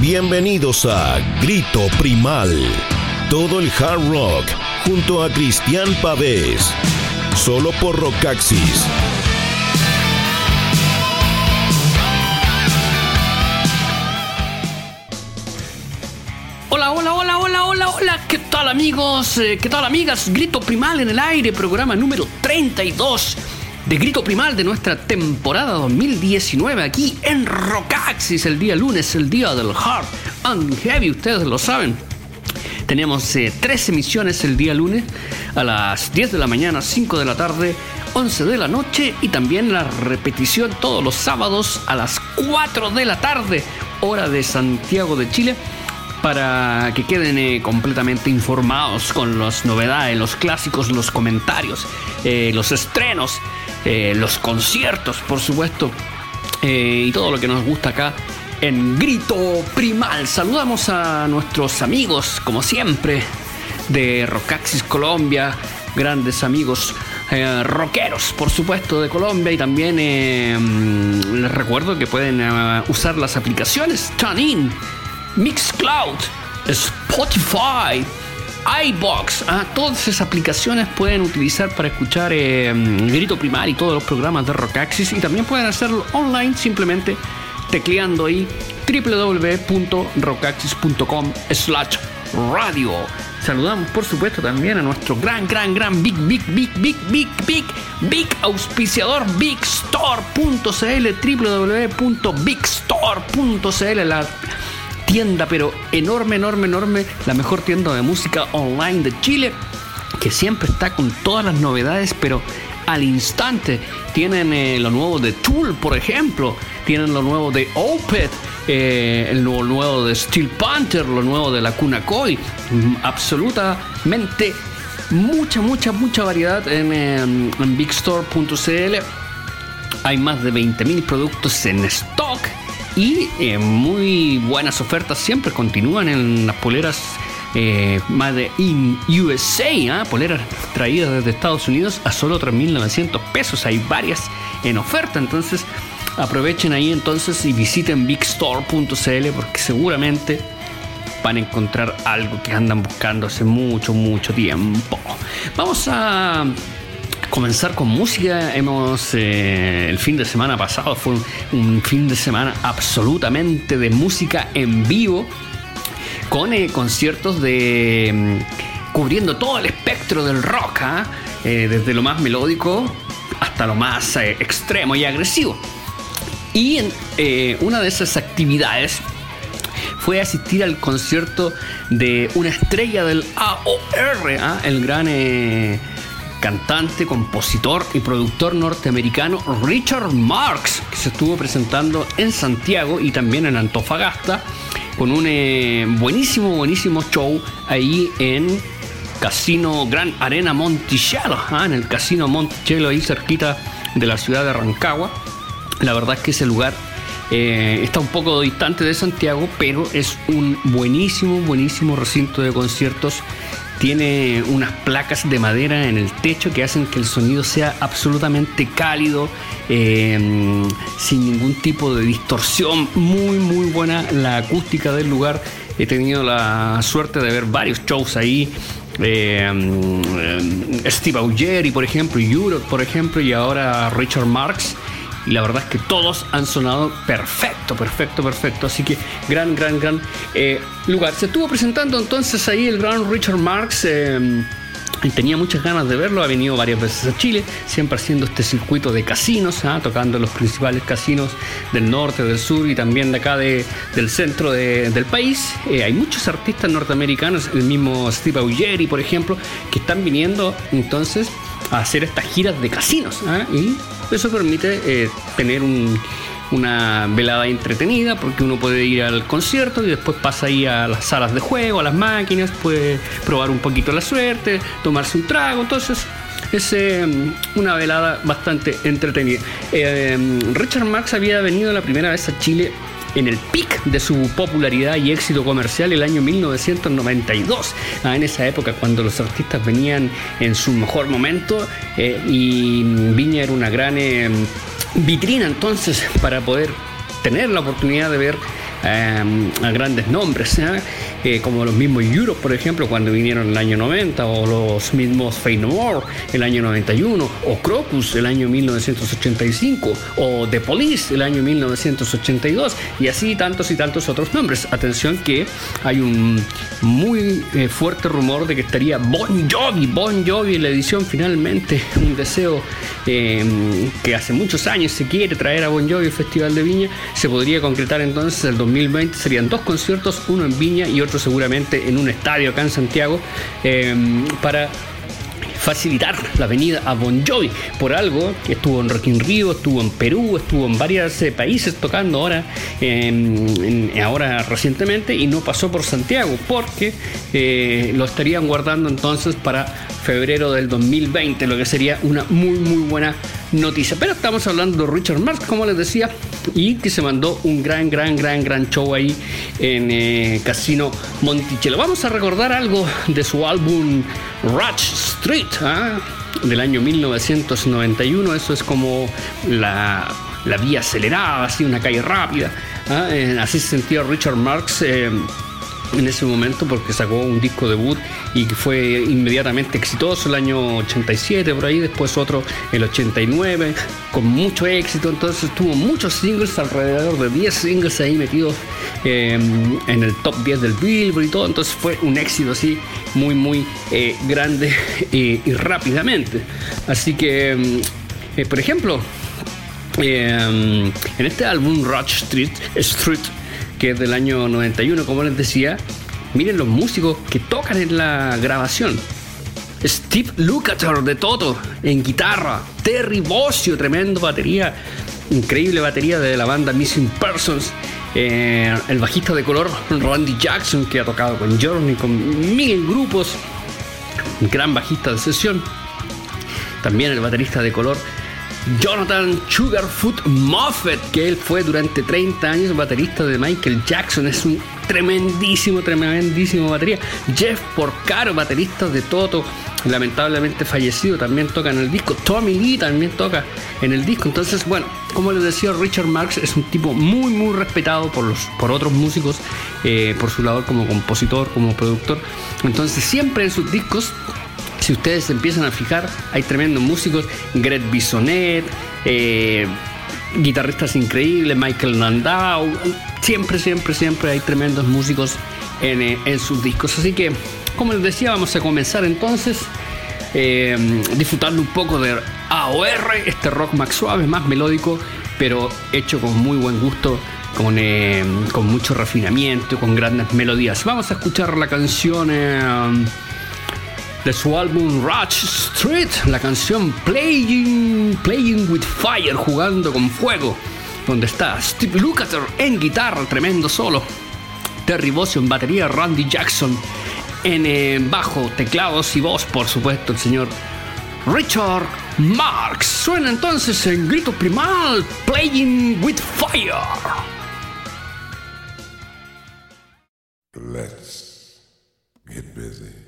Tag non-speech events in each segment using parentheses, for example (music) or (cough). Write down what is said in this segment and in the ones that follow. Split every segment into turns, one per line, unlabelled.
Bienvenidos a Grito Primal. Todo el hard rock junto a Cristian Pavés. Solo por Rockaxis.
Hola, hola, hola, hola, hola, hola. ¿Qué tal amigos? Eh, ¿Qué tal amigas? Grito Primal en el aire, programa número 32 de Grito Primal de nuestra temporada 2019 aquí en Rockaxis el día lunes, el día del Hard and Heavy, ustedes lo saben. Tenemos eh, tres emisiones el día lunes a las 10 de la mañana, 5 de la tarde, 11 de la noche y también la repetición todos los sábados a las 4 de la tarde, hora de Santiago de Chile para que queden eh, completamente informados con las novedades, los clásicos, los comentarios, eh, los estrenos, eh, los conciertos, por supuesto, eh, y todo lo que nos gusta acá en Grito Primal. Saludamos a nuestros amigos, como siempre, de Rockaxis Colombia, grandes amigos eh, rockeros, por supuesto, de Colombia. Y también mm, les recuerdo que pueden usar las aplicaciones TuneIn, Mixcloud, Spotify, iBox. ah, todas esas aplicaciones pueden utilizar para escuchar eh, Grito Primal y todos los programas de Rockaxis. Y también pueden hacerlo online simplemente tecleando ahí www.rockaxis.com slash radio. Saludamos por supuesto también a nuestro gran, gran, gran, big, big, big, big, big, big, big auspiciador bigstore.cl www.bigstore.cl tienda pero enorme, enorme, enorme, la mejor tienda de música online de Chile que siempre está con todas las novedades pero al instante. Tienen eh, lo nuevo de Tool, por ejemplo. Tienen lo nuevo de Opeth. eh, el nuevo, nuevo de Steel Panther. Lo nuevo de la Cuna Koi. Mm, Absolutamente mucha, mucha, mucha variedad en, eh, en bigstore.cl. Hay más de 20.000 productos en stock. Y eh, muy buenas ofertas siempre continúan en las poleras eh, Made in USA, ¿ah? poleras traídas desde Estados Unidos a solo 3.900 pesos. Hay varias en oferta, entonces aprovechen ahí entonces y visiten bigstore.cl porque seguramente van a encontrar algo que andan buscando hace mucho, mucho tiempo. Vamos a comenzar con música. Hemos eh, el fin de semana pasado fue un, fin de semana absolutamente de música en vivo con eh, conciertos de mm, cubriendo todo el espectro del rock, ¿ah? Eh, desde lo más melódico hasta lo más extremo y agresivo. Y una de esas actividades fue asistir al concierto de una estrella del AOR, ¿ah? el gran cantante, compositor y productor norteamericano Richard Marx, que se estuvo presentando en Santiago y también en Antofagasta con un eh, buenísimo, buenísimo show ahí en Casino Gran Arena Monticello, ¿ah? en el Casino Monticello ahí cerquita de la ciudad de Rancagua. La verdad es que ese lugar eh, está un poco distante de Santiago, pero es un buenísimo, buenísimo recinto de conciertos. Tiene unas placas de madera en el techo que hacen que el sonido sea absolutamente cálido, eh, sin ningún tipo de distorsión. Muy, muy buena la acústica del lugar. He tenido la suerte de ver varios shows ahí. Eh, eh, Steve Augeri, por ejemplo, Europe, por ejemplo, y ahora Richard Marx y la verdad es que todos han sonado perfecto, perfecto, perfecto. Así que gran, gran, gran eh, lugar. Se estuvo presentando entonces ahí el gran Richard Marx. Eh, tenía muchas ganas de verlo, ha venido varias veces a Chile, siempre haciendo este circuito de casinos, ¿ah? tocando los principales casinos del norte, del sur y también de acá de, del centro de, del país. Eh, hay muchos artistas norteamericanos, el mismo Steve Augeri, por ejemplo, que están viniendo entonces hacer estas giras de casinos. ¿ah? Y eso permite eh, tener un, una velada entretenida porque uno puede ir al concierto y después pasa ahí a las salas de juego, a las máquinas, puede probar un poquito la suerte, tomarse un trago. Entonces es eh, una velada bastante entretenida. Eh, Richard Marx había venido la primera vez a Chile en el pic de su popularidad y éxito comercial el año 1992. Ah, en esa época cuando los artistas venían en su mejor momento eh, y Viña era una gran eh, vitrina entonces para poder tener la oportunidad de ver em, a grandes nombres, ¿eh? Como los mismos Europe, por ejemplo, cuando vinieron en el año 90, o los mismos Fey No More el año 91, o Crocus el año 1985, o The Police el año 1982, y así tantos y tantos otros nombres. Atención que hay un muy eh, fuerte rumor de que estaría Bon Jovi, Bon Jovi en la edición finalmente, un deseo em, que hace muchos años se quiere traer a Bon Jovi al Festival de Viña, se podría concretar entonces el 2020, serían dos conciertos, uno en Viña y otro seguramente en un estadio acá en Santiago, em, para facilitar la venida a Bon Jovi. Por algo, que estuvo en Rock in Rio, estuvo en Perú, estuvo en varios eh, países tocando ahora, ahora recientemente y no pasó por Santiago porque eh, lo estarían guardando entonces para febrero del 2020, lo que sería una muy muy buena noticia. Pero estamos hablando de Richard Marx, como les decía, y que se mandó un gran, gran, gran, gran show ahí en eh, Casino Monticello. Vamos a recordar algo de su álbum Rush Street ¿ah? del año 1991. Eso es como la, vía acelerada, así una calle rápida. ¿ah? Eh, así se sentía Richard Marx. Eh, en ese momento porque sacó un disco debut y fue inmediatamente exitoso el año 87 por ahí, después otro el 89 con mucho éxito, entonces tuvo muchos singles, alrededor de 10 singles ahí metidos em, en el top 10 del Billboard y todo, entonces fue un éxito así muy muy eh, grande (laughs) y rápidamente. Así que, em, eh, por ejemplo, em, en este álbum Rush Street, Street que es del año 91, como les decía, miren los músicos que tocan en la grabación. Steve Lukather de Toto en guitarra, Terry Bossio, tremendo batería, increíble batería de la banda Missing Persons, eh, el bajista de color Randy Jackson que ha tocado con Journey, con mil grupos, gran bajista de sesión, también el baterista de color Jonathan Sugarfoot Moffett, que él fue durante 30 años baterista de Michael Jackson, es un tremendísimo, tremendísimo batería. Jeff Porcaro, baterista de Toto, lamentablemente fallecido, también toca en el disco. Tommy Lee también toca en el disco. Entonces, bueno, como les decía, Richard Marx es un tipo muy, muy respetado por, los, por otros músicos, eh, por su labor como compositor, como productor. Entonces, siempre en sus discos si ustedes empiezan a fijar, hay tremendos músicos, Gret Bisonet, eh, guitarristas increíbles, Michael Landau, siempre, siempre, siempre hay tremendos músicos eh, en, sus discos. Así que, como les decía, vamos a comenzar entonces eh, disfrutando un poco de AOR, este rock más suave, más melódico, pero hecho con muy buen gusto. Con, con mucho refinamiento, con grandes melodías. Vamos a escuchar la canción de su álbum Rush Street, la canción Playing, Playing with Fire, jugando con fuego, donde está Steve Lukather en guitarra, tremendo solo, Terry Bossio en batería, Randy Jackson en eh, bajo, teclados y voz, por supuesto, el señor Richard Marx. Suena entonces en grito primal, Playing with Fire. Let's get busy.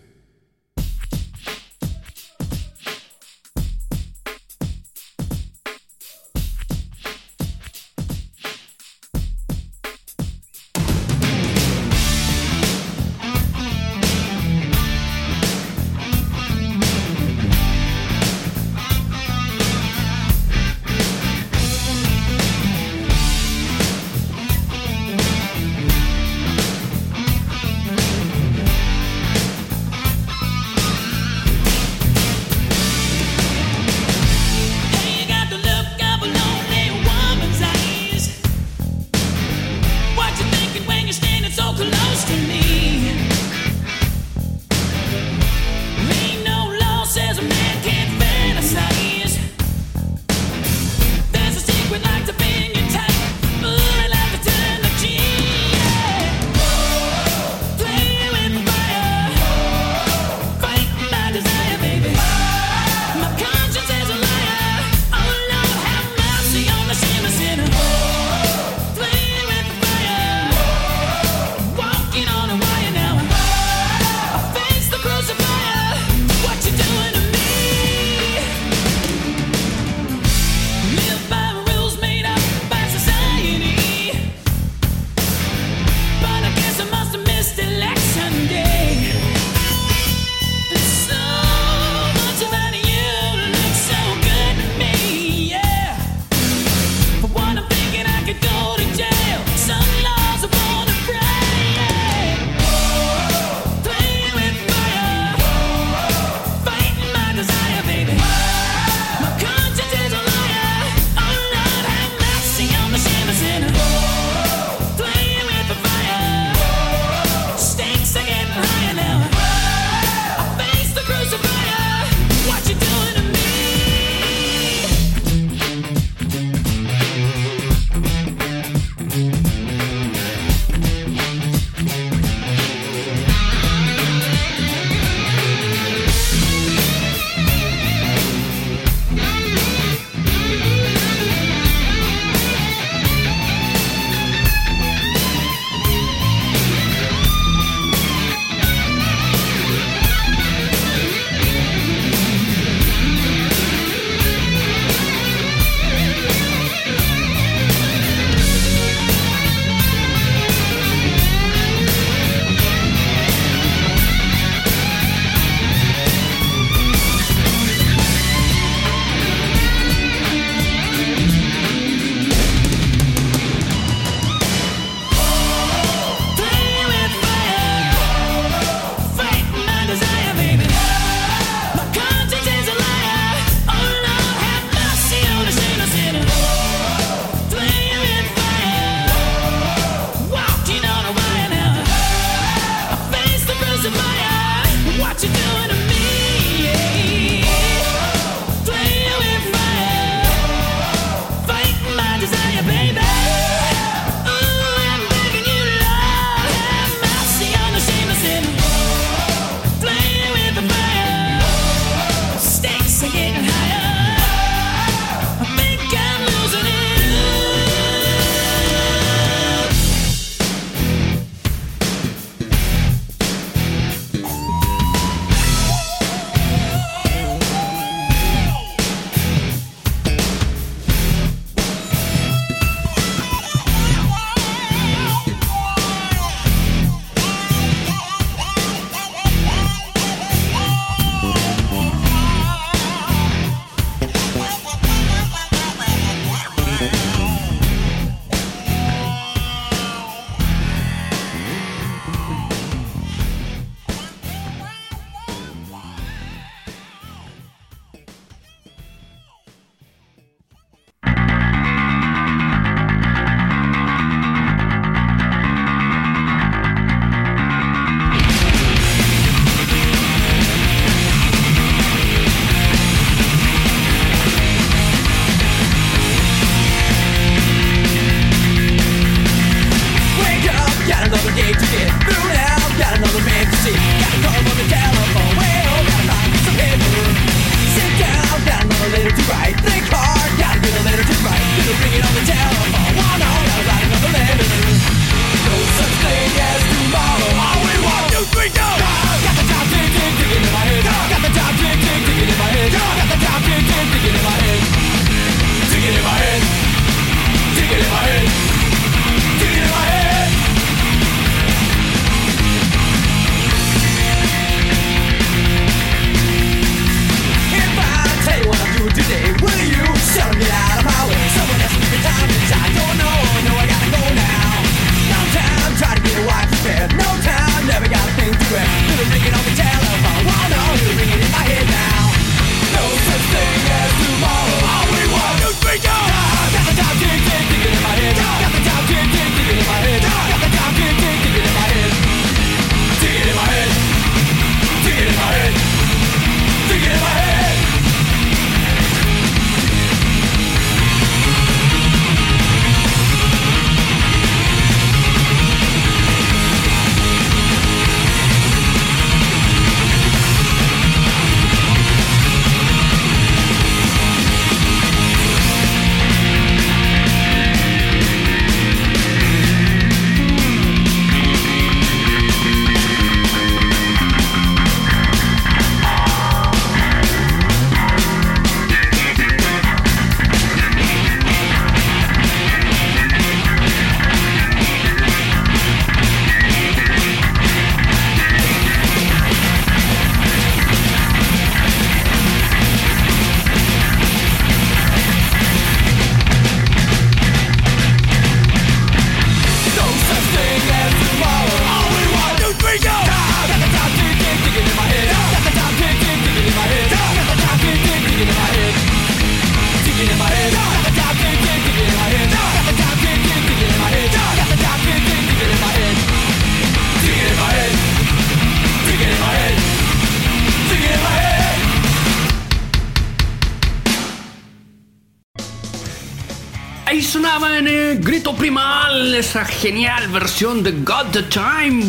En el grito primal esa genial versión de God the Time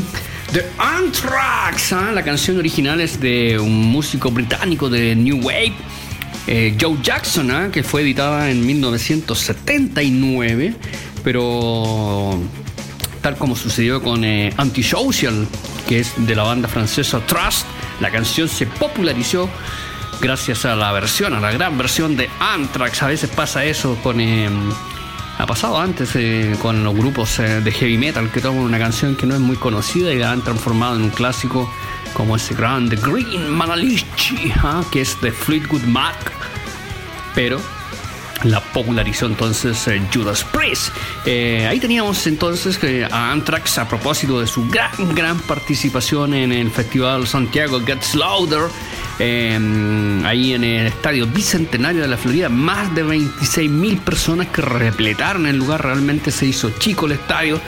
de Anthrax. ¿ah? La canción original es de un músico británico de New Wave, eh, Joe Jackson, ¿ah? que fue editada en 1979, pero tal como sucedió con eh, Antisocial, que es de la banda francesa Trust, la canción se popularizó gracias a la versión, a la gran versión de Anthrax. A veces pasa eso con... Eh, ha pasado antes eh, con los grupos eh, de heavy metal que toman una canción que no es muy conocida y la han transformado en un clásico como ese grande Green Manalichi, ¿ah? que es de Fleetwood Mac. Pero la popularizó entonces Judas Priest. ahí teníamos entonces a Anthrax a propósito de su gran, gran participación en el Festival Santiago Gets Louder Em, ahí en el estadio bicentenario de la Florida, más de 26 mil personas que repletaron el lugar, realmente se hizo chico el estadio,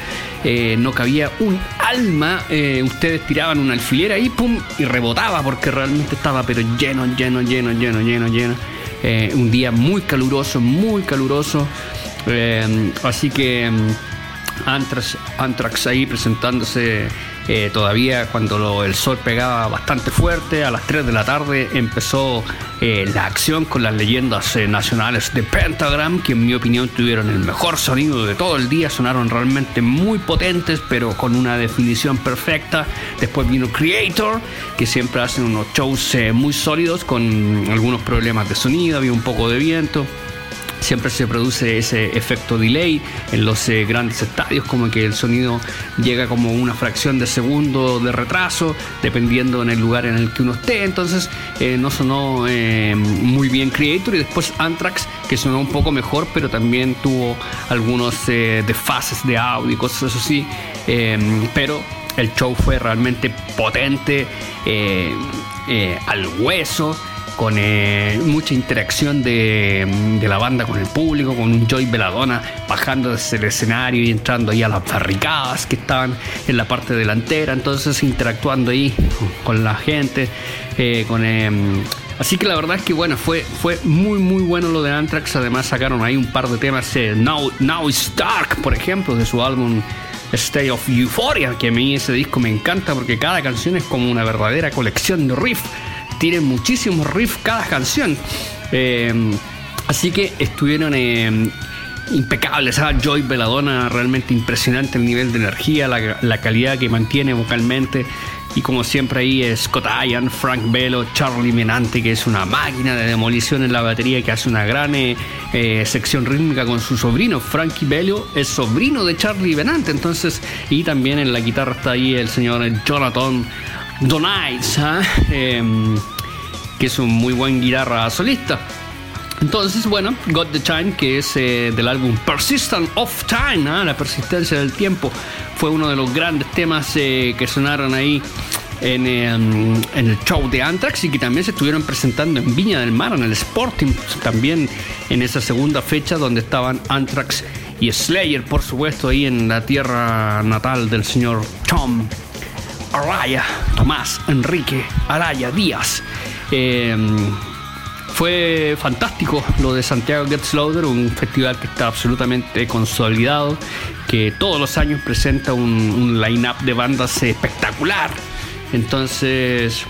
eh, no cabía un alma, eh, ustedes tiraban una alfiler ahí, pum, y rebotaba porque realmente estaba pero lleno, lleno, lleno, lleno, lleno, lleno. Eh, un día muy caluroso, muy caluroso, em, así que Anthrax ahí presentándose eh, todavía cuando el sol pegaba bastante fuerte, a las 3 de la tarde empezó eh, la acción con las leyendas eh, nacionales de Pentagram, que en mi opinión tuvieron el mejor sonido de todo el día, sonaron realmente muy potentes, pero con una definición perfecta. Después vino Creator, que siempre hacen unos shows muy sólidos con algunos problemas de sonido, había un poco de viento siempre se produce ese efecto delay en los eh, grandes estadios, como que el sonido llega como una fracción de segundo de retraso, dependiendo en el lugar en el que uno esté. Entonces eh, no sonó eh, muy bien Creator y después Anthrax, que sonó un poco mejor, pero también tuvo algunos desfases de audio y cosas así. pero el show fue realmente potente, al hueso con eh, mucha interacción de, la banda con el público, con un Joy Veladona bajando desde el escenario y entrando ahí a las barricadas que estaban en la parte delantera, entonces interactuando ahí con la gente, eh, con... Em, así que la verdad es que bueno, fue, fue muy muy bueno lo de Anthrax. Además sacaron ahí un par de temas, eh, Now, Now It's Dark, por ejemplo, de su álbum State of Euphoria, que a mí ese disco me encanta porque cada canción es como una verdadera colección de riff tienen muchísimos riffs cada canción. Eh, así que estuvieron eh, impecables. ¿ah? Joy Belladonna, realmente impresionante el nivel de energía, la, calidad que mantiene vocalmente. Y como siempre ahí es Scott Ian, Frank Bello, Charlie Menante, que es una máquina de demolición en la batería, que hace una gran eh, sección rítmica con su sobrino. Frankie Bello es sobrino de Charlie Menante, entonces, y también en la guitarra está ahí el señor Jonathan Donites, ¿ah? em, que es un muy buen guitarra solista. Entonces, bueno, Got the Time, que es eh, del álbum Persistent of Time, ¿ah? la persistencia del tiempo, fue uno de los grandes temas eh, que sonaron ahí em, en, el show de Anthrax y que también se estuvieron presentando en Viña del Mar, en el Sporting, también en esa segunda fecha donde estaban Anthrax y Slayer, por supuesto, ahí en la tierra natal del señor Tom Araya, Tomás Enrique Araya Díaz. Em, fue fantástico lo de Santiago Gets Louder, un festival que está absolutamente consolidado, que todos los años presenta un, un line-up de bandas espectacular. Entonces,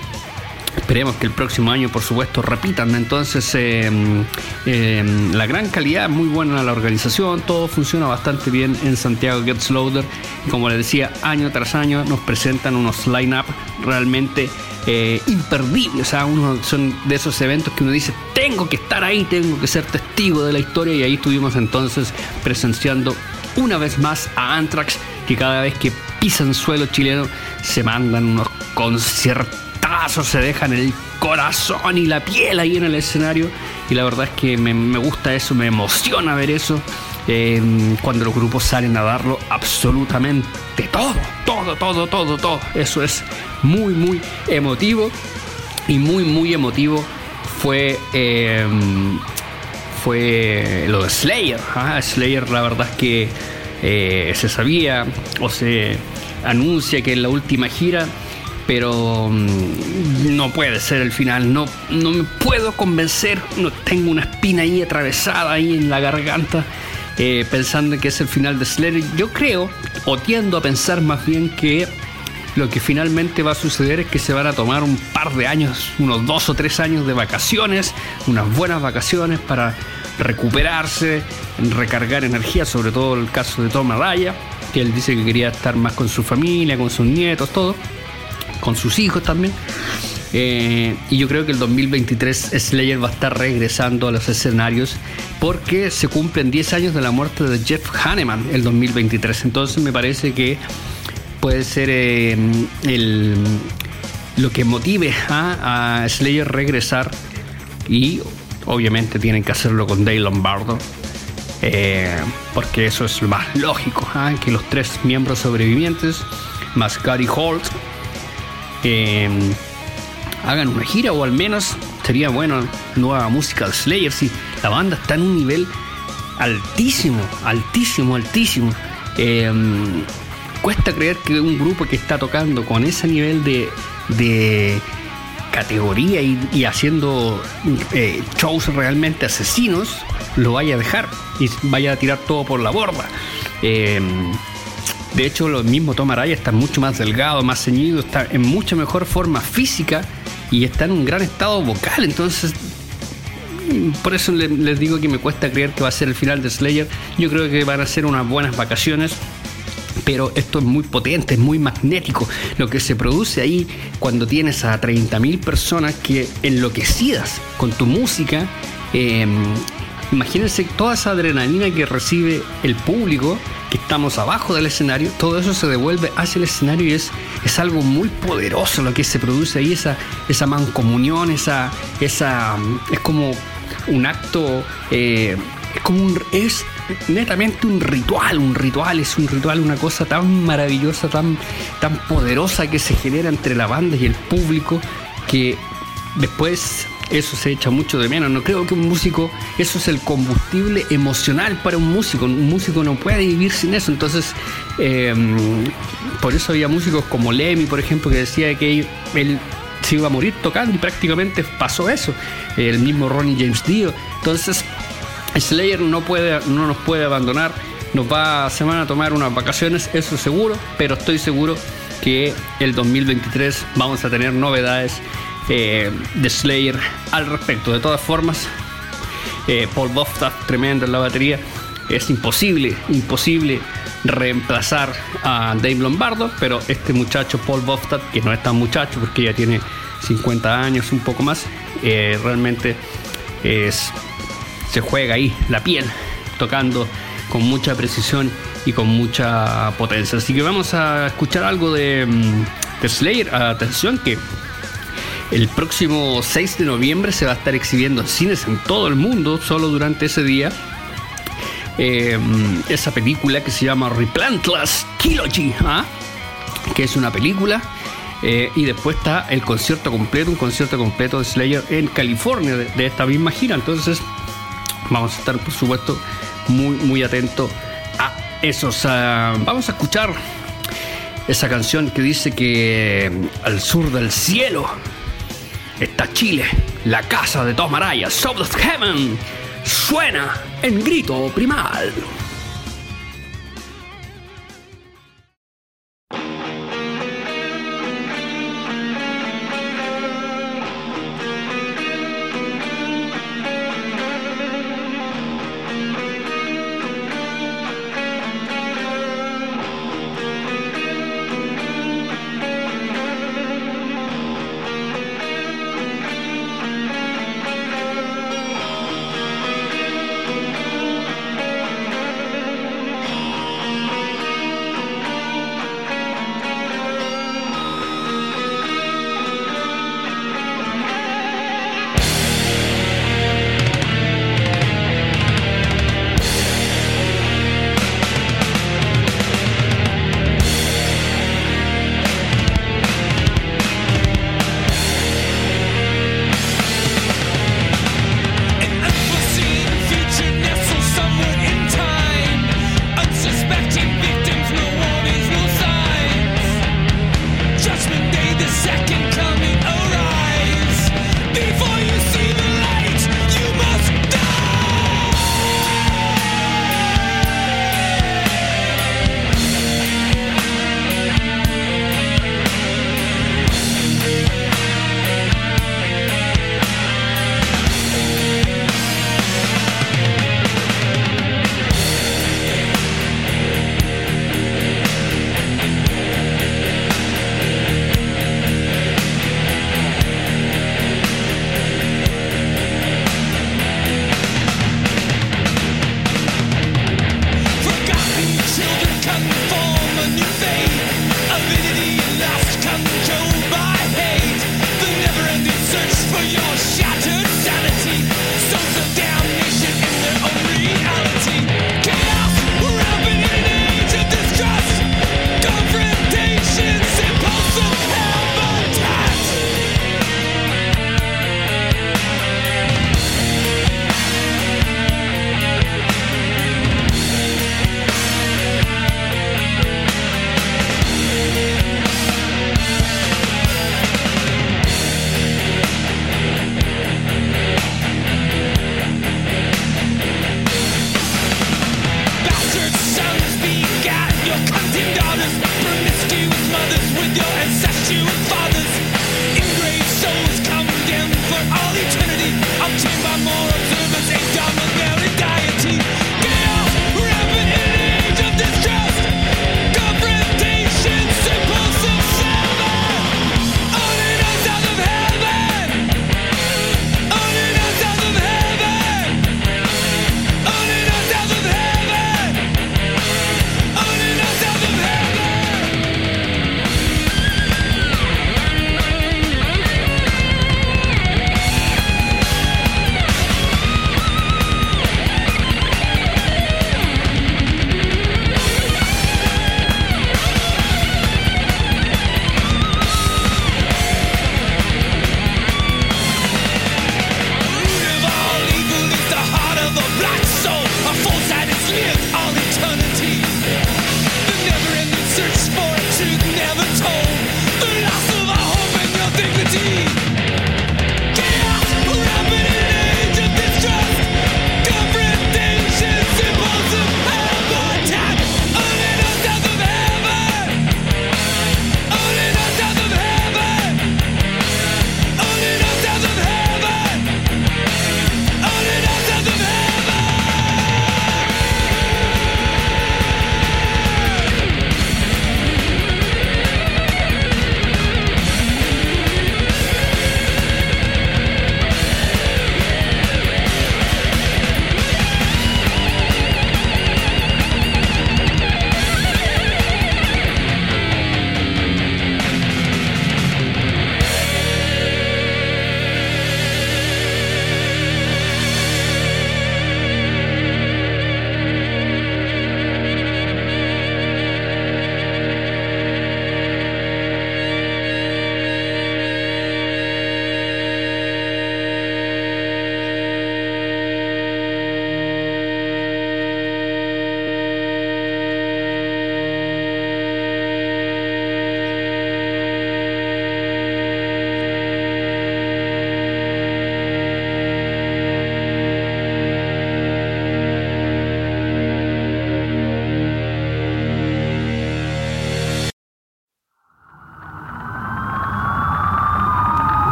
Esperemos que el próximo año, por supuesto, repitan. Entonces, em, em, la gran calidad, muy buena la organización, todo funciona bastante bien en Santiago Gets Loader. como les decía, año tras año nos presentan unos line-up realmente eh, imperdibles. O sea, uno, son de esos eventos que uno dice, tengo que estar ahí, tengo que ser testigo de la historia. Y ahí estuvimos entonces presenciando una vez más a Anthrax, que cada vez que pisan suelo chileno se mandan unos conciertos se dejan el corazón y la piel ahí en el escenario. Y la verdad es que me, gusta eso, me emociona ver eso. Em, cuando los grupos salen a darlo absolutamente todo, todo, todo, todo, todo. Eso es muy, muy emotivo. Y muy, muy emotivo fue, em, fue lo de Slayer. ¿ah? Slayer, la verdad es que eh, se sabía o se anuncia que en la última gira pero mm, no puede ser el final, no, no me puedo convencer, no tengo una espina ahí atravesada ahí en la garganta eh, pensando que es el final de Slayer. Yo creo, o tiendo a pensar más bien que lo que finalmente va a suceder es que se van a tomar un par de años, unos dos o tres años de vacaciones, unas buenas vacaciones para recuperarse, recargar energía, sobre todo el caso de Tom Araya, que él dice que quería estar más con su familia, con sus nietos, todo, con sus hijos también. Eh, y yo creo que el 2023 Slayer va a estar regresando a los escenarios porque se cumplen 10 años de la muerte de Jeff Hanneman el 2023. Entonces me parece que puede ser eh, el, lo que motive a, Slayer regresar y obviamente tienen que hacerlo con Dave Lombardo. Eh, porque eso es lo más lógico, ¿ah? que los tres miembros sobrevivientes, más Gary Holt, eh, hagan una gira o al menos sería bueno nueva música de Slayer. Si la banda está en un nivel altísimo, altísimo, altísimo. Eh, cuesta creer que un grupo que está tocando con ese nivel de, de categoría y, haciendo eh, shows realmente asesinos lo vaya a dejar y vaya a tirar todo por la borda. Eh, de hecho, lo mismo Tom Araya está mucho más delgado, más ceñido, está en mucha mejor forma física y está en un gran estado vocal. Entonces, por eso les digo que me cuesta creer que va a ser el final de Slayer. Yo creo que van a ser unas buenas vacaciones pero esto es muy potente, es muy magnético. Lo que se produce ahí cuando tienes a 30.000 personas que enloquecidas con tu música, em, imagínense toda esa adrenalina que recibe el público, estamos abajo del escenario, todo eso se devuelve hacia el escenario y es, es algo muy poderoso lo que se produce ahí, esa, esa mancomunión, esa, esa, es como un acto, eh, es como un, es netamente un ritual, un ritual, es un ritual, una cosa tan maravillosa, tan, tan poderosa que se genera entre la banda y el público que después eso se echa mucho de menos. No creo que un músico, eso es el combustible emocional para un músico. Un músico no puede vivir sin eso. Entonces, em, por eso había músicos como Lemmy, por ejemplo, que decía que él se iba a morir tocando y prácticamente pasó eso. El mismo Ronnie James Dio. Entonces, Slayer no, puede, no nos puede abandonar, nos va, se van a tomar unas vacaciones, eso seguro, pero estoy seguro que el 2023 vamos a tener novedades eh, de Slayer al respecto. De todas formas, eh, Paul Bofta, tremendo en la batería, es imposible, imposible reemplazar a Dave Lombardo, pero este muchacho Paul Boftat, que no es tan muchacho porque ya tiene 50 años, un poco más, eh, realmente es se juega ahí la piel, tocando con mucha precisión y con mucha potencia. Así que vamos a escuchar algo de, mm, de Slayer. Atención que el próximo 6 de noviembre se va a estar exhibiendo en cines en todo el mundo, solo durante ese día. Eh, esa película que se llama Replantless Trilogy, ¿ah? que es una película. Eh, y después está el concierto completo, un concierto completo de Slayer en California de, esta misma gira. Entonces vamos a estar, por supuesto, muy, muy atentos a esos. vamos a escuchar esa canción que dice que mm, al sur del cielo está Chile, la casa de Tomaraya, South of Heaven, suena en grito primal.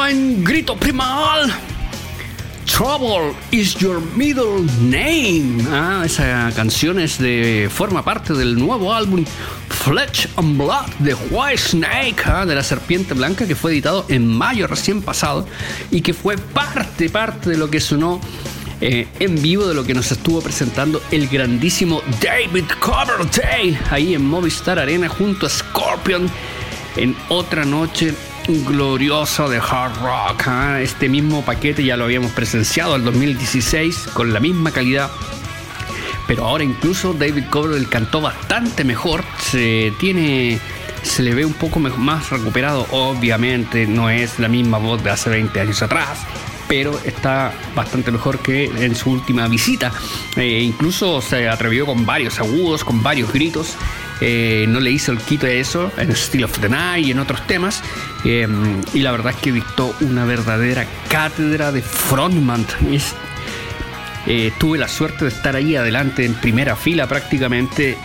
En grito primal. Trouble is your middle name. Ah, esa canción de forma parte del nuevo álbum Flesh and Blood de White Snake, ah, de la serpiente blanca, que fue editado en mayo recién pasado y que fue parte, parte de lo que sonó eh, en vivo de lo que nos estuvo presentando el grandísimo David Coverdale ahí en Movistar Arena junto a Scorpion en otra noche glorioso de hard rock. ¿ah? Este mismo paquete ya lo habíamos presenciado en 2016 con la misma calidad. Pero ahora incluso David Coverdale cantó bastante mejor. Se tiene. Se le ve un poco más recuperado. Obviamente no es la misma voz de hace 20 años atrás. Pero está bastante mejor que en su última visita. Eh, incluso se atrevió con varios agudos, con varios gritos. Eh, no le hizo el quito de eso en Steel of the Night y en otros temas. Eh, y la verdad es que dictó una verdadera cátedra de frontman. Eh, tuve la suerte de estar ahí adelante en primera fila prácticamente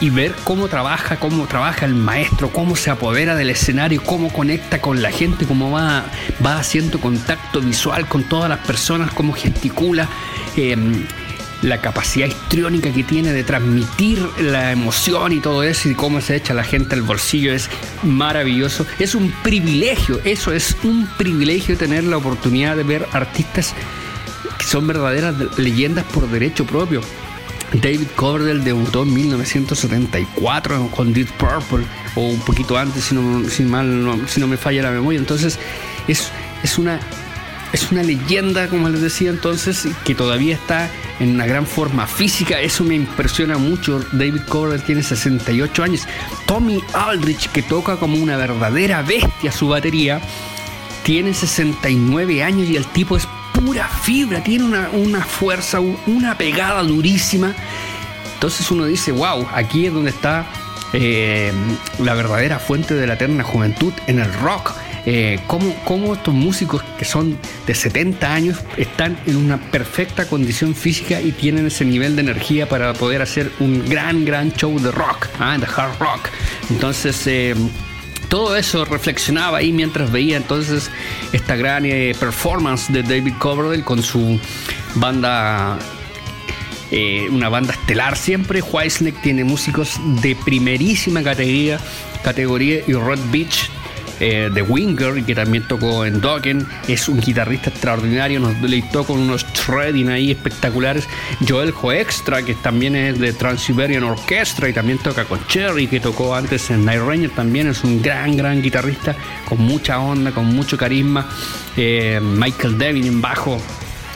y ver cómo trabaja, cómo trabaja el maestro, cómo se apodera del escenario, cómo conecta con la gente, cómo va, va haciendo contacto visual con todas las personas, cómo gesticula. Em, la capacidad histriónica que tiene de transmitir la emoción y todo eso y cómo se echa la gente al bolsillo es maravilloso. Es un privilegio, eso es un privilegio tener la oportunidad de ver artistas que son verdaderas leyendas por derecho propio. David Coverdale debutó en 1974 con Deep Purple, o un poquito antes, si no, mal, si no me falla la memoria. Entonces, es, es, una, es una leyenda, como les decía entonces, que todavía está en una gran forma física. Eso me impresiona mucho. David Coverdale tiene 68 años. Tommy Aldrich, que toca como una verdadera bestia su batería, tiene 69 años y el tipo es pura fibra, tiene una, fuerza, una pegada durísima. Entonces uno dice, wow, aquí es donde está eh, la verdadera fuente de la eterna juventud en el rock. Eh, cómo, estos músicos que son de 70 años están en una perfecta condición física y tienen ese nivel de energía para poder hacer un gran, gran show de rock, ¿ah? de hard rock. Entonces, eh, todo eso reflexionaba ahí mientras veía entonces esta gran eh, performance de David Coverdale con su banda eh, una banda estelar siempre. Whitesnake tiene músicos de primerísima categoría, categoría y Red Beach eh, de Winger, que también tocó en Dokken, es un guitarrista extraordinario, nos deleitó con unos shredding ahí espectaculares. Joel Hoextra, que también es de Trans-Siberian Orchestra y también toca con Cherry, que tocó antes en Night Ranger, también es un gran, gran guitarrista con mucha onda, con mucho carisma. Eh, Michael Devin en bajo,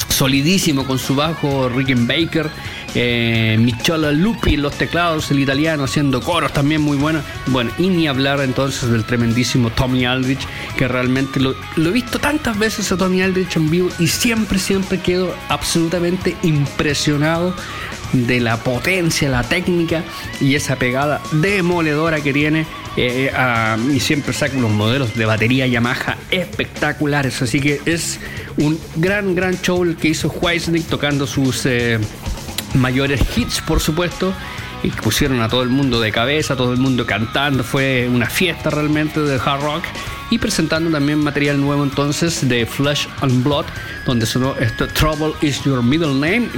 solidísimo con su bajo, Rickenbacker. Eh, Lupi los teclados, el italiano haciendo coros también muy bueno. Bueno, y ni hablar entonces del tremendísimo Tommy Aldrich, que realmente lo, he visto tantas veces a Tommy Aldrich en vivo y siempre, siempre quedo absolutamente impresionado de la potencia, la técnica y esa pegada demoledora que tiene. Eh, y siempre saca unos modelos de batería Yamaha espectaculares. Así que es un gran, gran show el que hizo Whitesnake tocando sus eh, mayores hits, por supuesto, y pusieron a todo el mundo de cabeza, todo el mundo cantando, fue una fiesta realmente de hard rock y presentando también material nuevo entonces de Flesh and Blood, donde sonó esto Trouble is Your Middle Name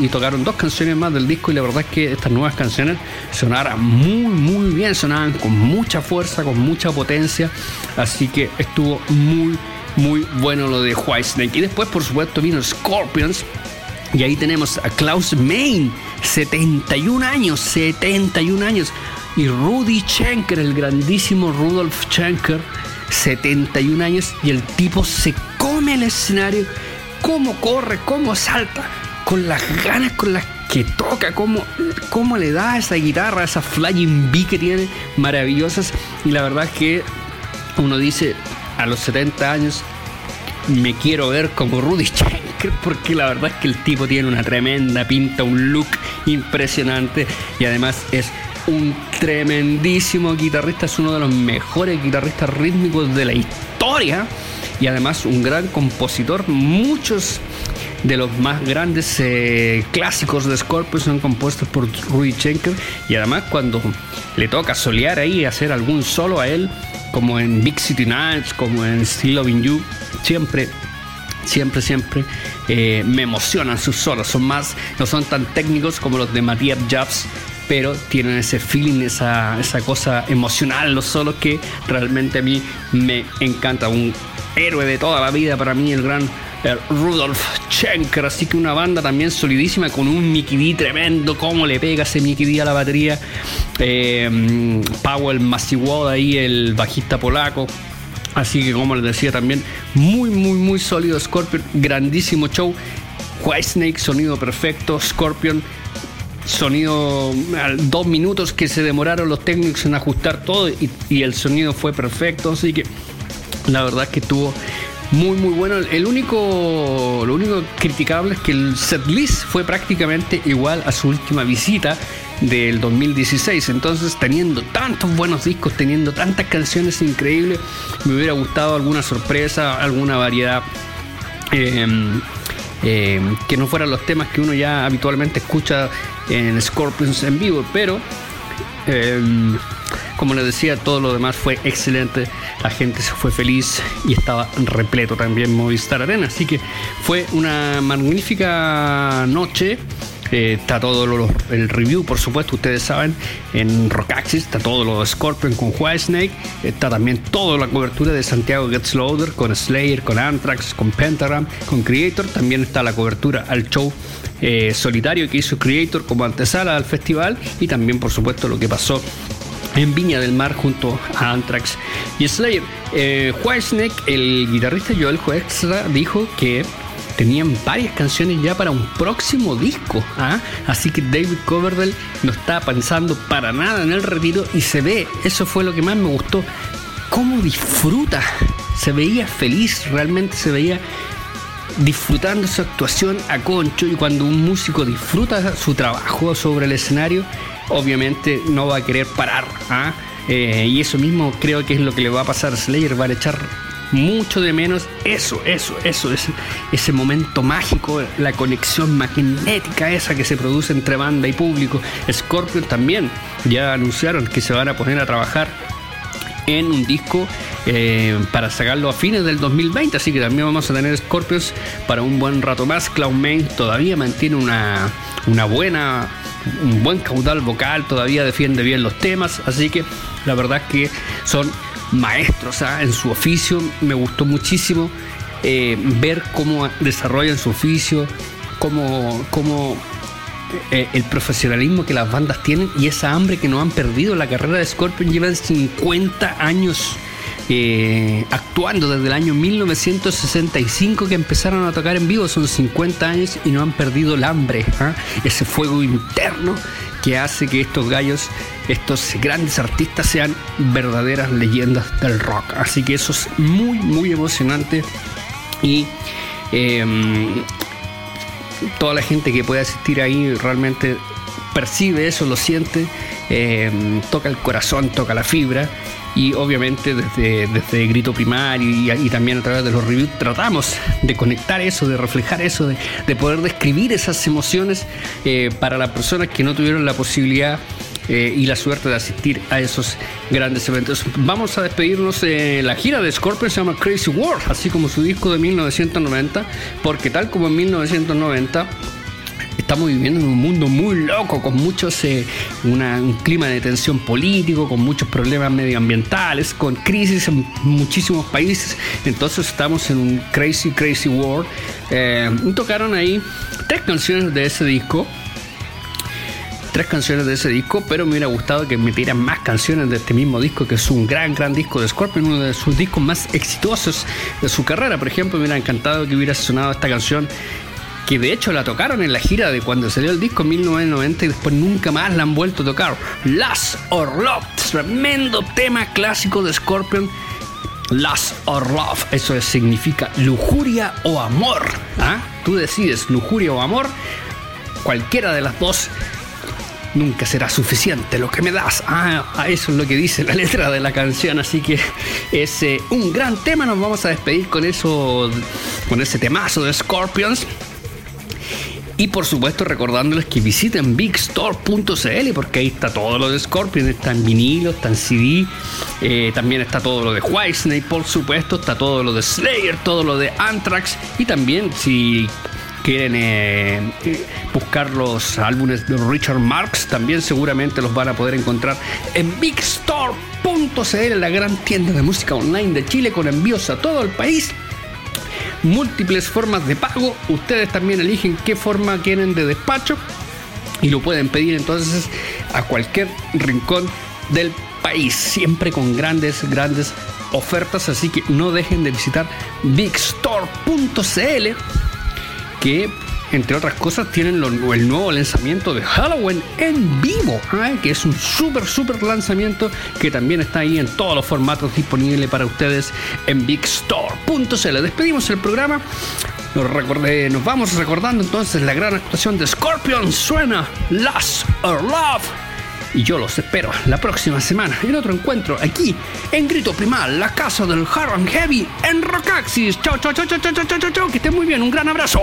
y tocaron dos canciones más del disco y la verdad es que estas nuevas canciones sonaron muy muy bien, sonaban con mucha fuerza, con mucha potencia, así que estuvo muy muy bueno lo de Whitesnake y después por supuesto vino Scorpions y ahí tenemos a Klaus Main, 71 años, 71 años. Y Rudy Schenker, el grandísimo Rudolf Schenker, 71 años. Y el tipo se come el escenario, cómo corre, cómo salta, con las ganas con las que toca, cómo, cómo le da esa guitarra, esa flying B que tiene, maravillosas. Y la verdad es que uno dice, a los 70 años, me quiero ver como Rudy Schenker porque la verdad es que el tipo tiene una tremenda pinta, un look impresionante y además es un tremendísimo guitarrista, es uno de los mejores guitarristas rítmicos de la historia y además un gran compositor. Muchos de los más grandes eh, clásicos de Scorpio son compuestos por Rudy Schenker y además cuando le toca solear ahí hacer algún solo a él como en Big City Nights, como en Still Loving You, siempre siempre, siempre eh, me emocionan sus solos. Son más, no son tan técnicos como los de Matías Jobs, pero tienen ese feeling, esa, esa cosa emocional, los solos que realmente a mí me encanta. Un héroe de toda la vida para mí, el gran Rudolf Schenker, así que una banda también solidísima con un Mickey D tremendo, cómo le pega ese Mickey D a la batería. Eh, Powell Masiwoda ahí, el bajista polaco. Así que como les decía también, muy, muy, muy sólido Scorpion, grandísimo show. Whitesnake, sonido perfecto. Scorpion, sonido dos minutos que se demoraron los técnicos en ajustar todo y, y el sonido fue perfecto. Así que la verdad es que tuvo muy muy bueno. El único, lo único criticable es que el setlist fue prácticamente igual a su última visita del 2016. Entonces, teniendo tantos buenos discos, teniendo tantas canciones increíbles, me hubiera gustado alguna sorpresa, alguna variedad. Em, em, que no fueran los temas que uno ya habitualmente escucha en Scorpions en vivo, pero Em, como les decía, todo lo demás fue excelente. La gente se fue feliz y estaba repleto también Movistar Arena. Así que fue una magnífica noche. Eh, está todo el review, por supuesto, ustedes saben, en Rockaxis. Está todo lo de Scorpion con Whitesnake. Está también toda la cobertura de Santiago Gets Loader con Slayer, con Anthrax, con Pentagram, con Creator. También está la cobertura al show eh, solitario que hizo Creator como antesala al festival. Y también, por supuesto, lo que pasó en Viña del Mar junto a Anthrax y Slayer. Eh, Whitesnake, el guitarrista Joel Extra, dijo que tenían varias canciones ya para un próximo disco. ¿ah? Así que David Coverdale no estaba pensando para nada en el retiro y se ve, eso fue lo que más me gustó, cómo disfruta. Se veía feliz, realmente se veía disfrutando su actuación a concho y cuando un músico disfruta su trabajo sobre el escenario, obviamente no va a querer parar. ¿ah? Eh, y eso mismo creo que es lo que le va a pasar a Slayer, va a echar mucho de menos eso, eso, eso, ese, ese momento mágico, la conexión magnética esa que se produce entre banda y público. Scorpion también ya anunciaron que se van a poner a trabajar en un disco eh, para sacarlo a fines del 2020, así que también vamos a tener Scorpions para un buen rato más. Cloud Main todavía mantiene una, una buena un buen caudal vocal, todavía defiende bien los temas, así que la verdad que son maestros ¿ah? en su oficio, me gustó muchísimo eh, ver cómo desarrollan su oficio, cómo, cómo eh, el profesionalismo que las bandas tienen y esa hambre que no han perdido. La carrera de Scorpion llevan 50 años eh, actuando desde el año 1965 que empezaron a tocar en vivo, son 50 años y no han perdido el hambre, ¿ah? ese fuego interno que hace que estos gallos, estos grandes artistas sean verdaderas leyendas del rock. Así que eso es muy, muy emocionante y em, toda la gente que puede asistir ahí realmente percibe eso, lo siente, em, toca el corazón, toca la fibra y obviamente desde, desde Grito Primario y, también a través de los reviews tratamos de conectar eso, de reflejar eso, de, poder describir esas emociones eh, para las personas que no tuvieron la posibilidad eh, y la suerte de asistir a esos grandes eventos. Vamos a despedirnos de la gira de Scorpion, se llama Crazy World, así como su disco de 1990, porque tal como en 1990 estamos viviendo en un mundo muy loco, con muchos, eh, un clima de tensión político, con muchos problemas medioambientales, con crisis en muchísimos países. Entonces estamos en un crazy, crazy world. Eh, tocaron ahí tres canciones de ese disco tres canciones de ese disco, pero me hubiera gustado que metieran más canciones de este mismo disco, que es un gran, gran disco de Scorpion, uno de sus discos más exitosos de su carrera. Por ejemplo, me hubiera encantado que hubiera sonado esta canción que de hecho la tocaron en la gira de cuando salió el disco en 1990 y después nunca más la han vuelto a tocar. Last or Love, tremendo tema clásico de Scorpion. Last or Love, eso significa lujuria o amor. ¿ah? Tú decides lujuria o amor, cualquiera de las dos nunca será suficiente lo que me das. Ah, eso es lo que dice la letra de la canción, así que es eh, un gran tema. Nos vamos a despedir con eso, con ese temazo de Scorpions. Y por supuesto recordándoles que visiten bigstore.cl porque ahí está todo lo de Scorpion, está en vinilo, está en CD, eh, también está todo lo de Whitesnake, por supuesto, está todo lo de Slayer, todo lo de Anthrax y también si quieren eh, buscar los álbumes de Richard Marx, también seguramente los van a poder encontrar en bigstore.cl, la gran tienda de música online de Chile con envíos a todo el país múltiples formas de pago. Ustedes también eligen qué forma quieren de despacho y lo pueden pedir entonces a cualquier rincón del país, siempre con grandes, grandes ofertas. Así que no dejen de visitar bigstore.cl que entre otras cosas, tienen el nuevo lanzamiento de Halloween en vivo, ¿eh? que es un súper, súper lanzamiento que también está ahí en todos los formatos disponibles para ustedes en bigstore.cl. Despedimos el programa. Nos, recordé, nos vamos recordando entonces la gran actuación de Scorpion. Suena Last or Love. Y yo los espero la próxima semana en otro encuentro aquí en Grito Primal, la casa del Hard Heavy en Rockaxis. Chao, chao, chao, chao, chao, chao, chao, chao. Que estén muy bien. Un gran abrazo.